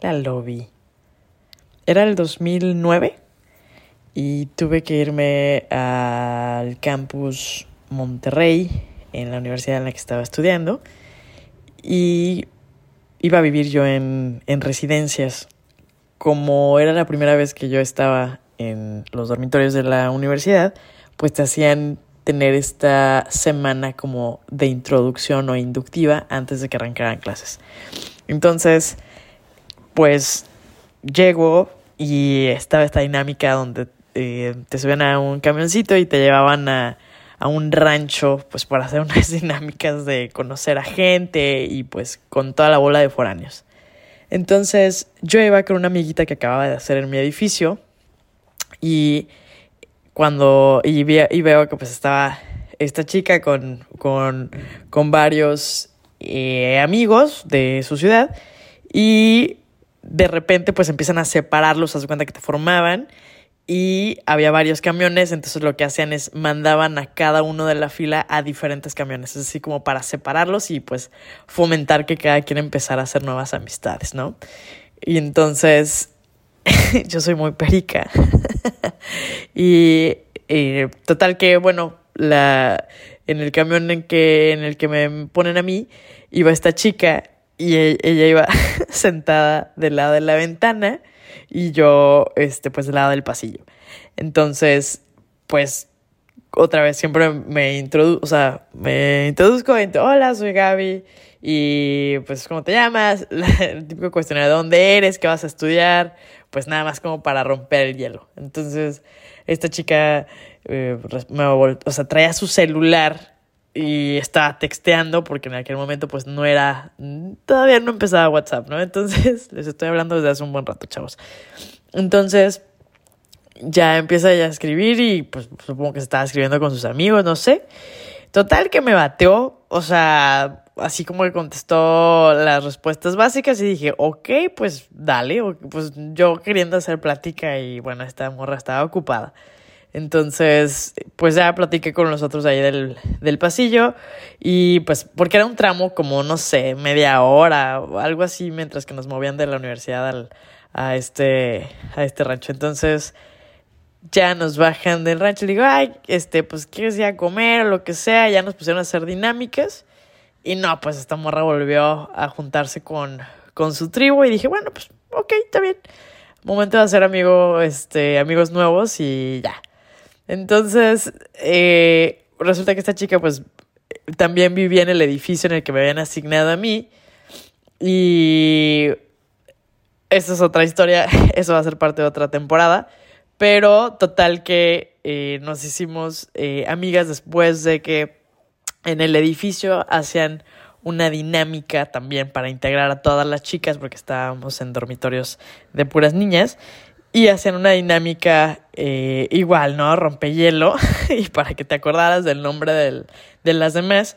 la lobby. Era el 2009 y tuve que irme al campus Monterrey en la universidad en la que estaba estudiando y iba a vivir yo en, en residencias. Como era la primera vez que yo estaba en los dormitorios de la universidad, pues te hacían tener esta semana como de introducción o inductiva antes de que arrancaran clases. Entonces, pues llego y estaba esta dinámica donde eh, te subían a un camioncito y te llevaban a, a un rancho pues para hacer unas dinámicas de conocer a gente y pues con toda la bola de foráneos. Entonces yo iba con una amiguita que acababa de hacer en mi edificio y cuando y, veo que pues estaba esta chica con, con, con varios eh, amigos de su ciudad y de repente pues empiezan a separarlos, a su cuenta que te formaban y había varios camiones, entonces lo que hacían es mandaban a cada uno de la fila a diferentes camiones, es así como para separarlos y pues fomentar que cada quien empezara a hacer nuevas amistades, ¿no? Y entonces yo soy muy perica y, total que bueno, la en el camión en que en el que me ponen a mí iba esta chica y e, ella iba sentada del lado de la ventana y yo, este, pues del lado del pasillo. Entonces, pues, otra vez siempre me introduzco, o sea, me introduzco, hola, soy Gaby, y pues, ¿cómo te llamas? El típico cuestionario, ¿de dónde eres? ¿Qué vas a estudiar? Pues nada más como para romper el hielo. Entonces, esta chica, eh, me, o sea, traía su celular y estaba texteando porque en aquel momento pues no era, todavía no empezaba WhatsApp, ¿no? Entonces les estoy hablando desde hace un buen rato, chavos. Entonces ya empieza ella a escribir y pues supongo que se estaba escribiendo con sus amigos, no sé. Total que me bateó, o sea, así como que contestó las respuestas básicas y dije, ok, pues dale, pues yo queriendo hacer plática y bueno, esta morra estaba ocupada. Entonces, pues ya platiqué con los otros ahí del, del pasillo y pues porque era un tramo como, no sé, media hora o algo así mientras que nos movían de la universidad al, a, este, a este rancho. Entonces, ya nos bajan del rancho y digo, ay, este, pues quieres ir a comer o lo que sea, ya nos pusieron a hacer dinámicas y no, pues esta morra volvió a juntarse con, con su tribu y dije, bueno, pues ok, está bien. Momento de hacer amigo, este, amigos nuevos y ya. Entonces, eh, resulta que esta chica, pues, también vivía en el edificio en el que me habían asignado a mí. Y esta es otra historia, eso va a ser parte de otra temporada. Pero total que eh, nos hicimos eh, amigas después de que en el edificio hacían una dinámica también para integrar a todas las chicas, porque estábamos en dormitorios de puras niñas y hacían una dinámica eh, igual, ¿no? Rompehielo. y para que te acordaras del nombre del, de las demás,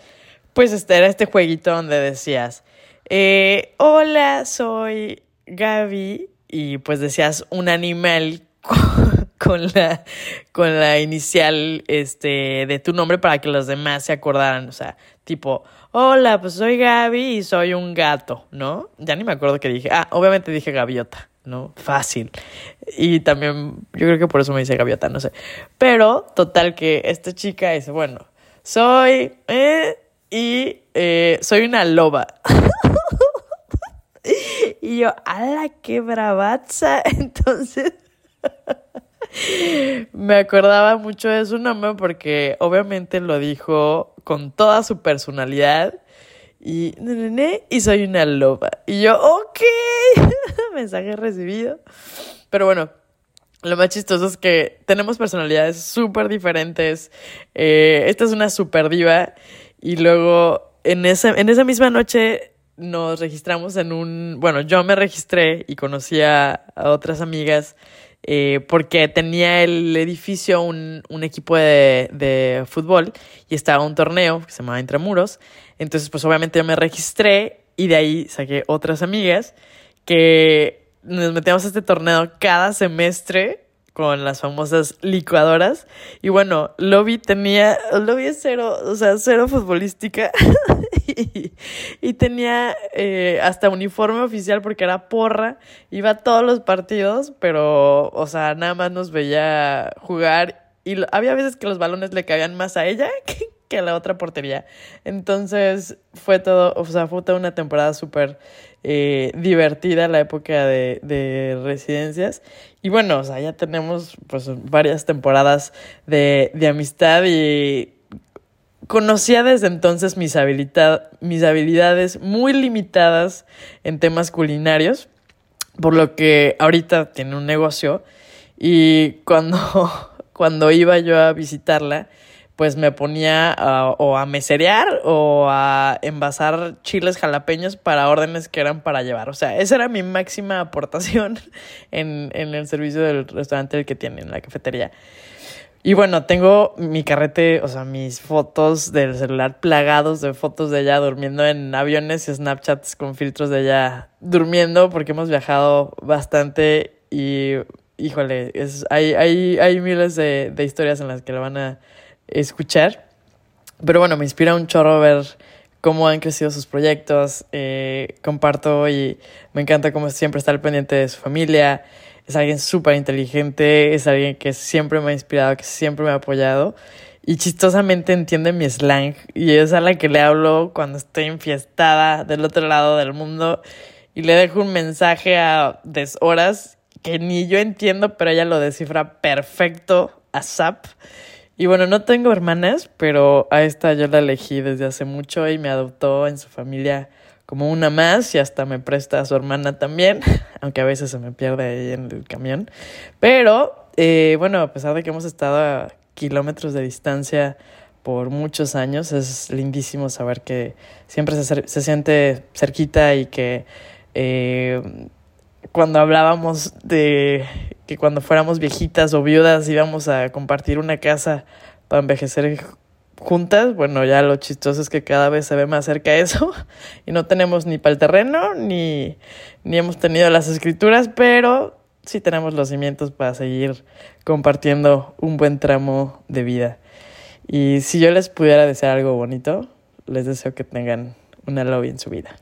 pues este era este jueguito donde decías, eh, hola, soy Gaby. Y pues decías un animal con, la, con la inicial este, de tu nombre para que los demás se acordaran. O sea, tipo, hola, pues soy Gaby y soy un gato, ¿no? Ya ni me acuerdo qué dije. Ah, obviamente dije gaviota. ¿No? Fácil. Y también, yo creo que por eso me dice gaviota, no sé. Pero, total, que esta chica dice, bueno, soy, eh, y eh, soy una loba. y yo, ¡ala, qué bravaza! Entonces, me acordaba mucho de su nombre porque obviamente lo dijo con toda su personalidad y, y soy una loba. Y yo, ok, mensaje recibido. Pero bueno, lo más chistoso es que tenemos personalidades súper diferentes. Eh, esta es una super diva. Y luego en esa, en esa misma noche nos registramos en un. Bueno, yo me registré y conocí a, otras amigas. Eh, porque tenía el edificio un, un equipo de, de, fútbol y estaba un torneo que se llamaba Intramuros. Entonces, pues obviamente yo me registré y de ahí saqué otras amigas que nos metíamos a este torneo cada semestre con las famosas licuadoras. Y bueno, Lobby tenía, Lobby es cero, o sea, cero futbolística. y, tenía eh, hasta uniforme oficial porque era porra. Iba a todos los partidos, pero, o sea, nada más nos veía jugar. Y había veces que los balones le caían más a ella que, que la otra portería. Entonces fue todo, o sea, fue toda una temporada súper eh, divertida la época de, de, residencias. Y bueno, o sea, ya tenemos pues varias temporadas de, de amistad y conocía desde entonces mis, habilidad, mis habilidades muy limitadas en temas culinarios, por lo que ahorita tiene un negocio y cuando, cuando iba yo a visitarla, pues me ponía o a meserear o a envasar chiles jalapeños para órdenes que eran para llevar. O sea, esa era mi máxima aportación en, en el servicio del restaurante que tiene, en la cafetería. Y bueno, tengo mi carrete, o sea, mis fotos del celular plagados de fotos de ella durmiendo en aviones y Snapchats con filtros de ella durmiendo porque hemos viajado bastante y, híjole, es, hay, hay, hay miles de, de historias en las que la van a escuchar. Pero bueno, me inspira un chorro ver cómo han crecido sus proyectos. Eh, comparto y me encanta cómo siempre está al pendiente de su familia. Es alguien súper inteligente, es alguien que siempre me ha inspirado, que siempre me ha apoyado. Y chistosamente entiende mi slang. Y es a la que le hablo cuando estoy enfiestada del otro lado del mundo. Y le dejo un mensaje a deshoras que ni yo entiendo, pero ella lo descifra perfecto a SAP. Y bueno, no tengo hermanas, pero a esta yo la elegí desde hace mucho y me adoptó en su familia como una más y hasta me presta a su hermana también, aunque a veces se me pierde ahí en el camión. Pero eh, bueno, a pesar de que hemos estado a kilómetros de distancia por muchos años, es lindísimo saber que siempre se, se siente cerquita y que eh, cuando hablábamos de que cuando fuéramos viejitas o viudas íbamos a compartir una casa para envejecer juntas, bueno, ya lo chistoso es que cada vez se ve más cerca eso y no tenemos ni para el terreno ni, ni hemos tenido las escrituras, pero sí tenemos los cimientos para seguir compartiendo un buen tramo de vida. Y si yo les pudiera desear algo bonito, les deseo que tengan una lobby en su vida.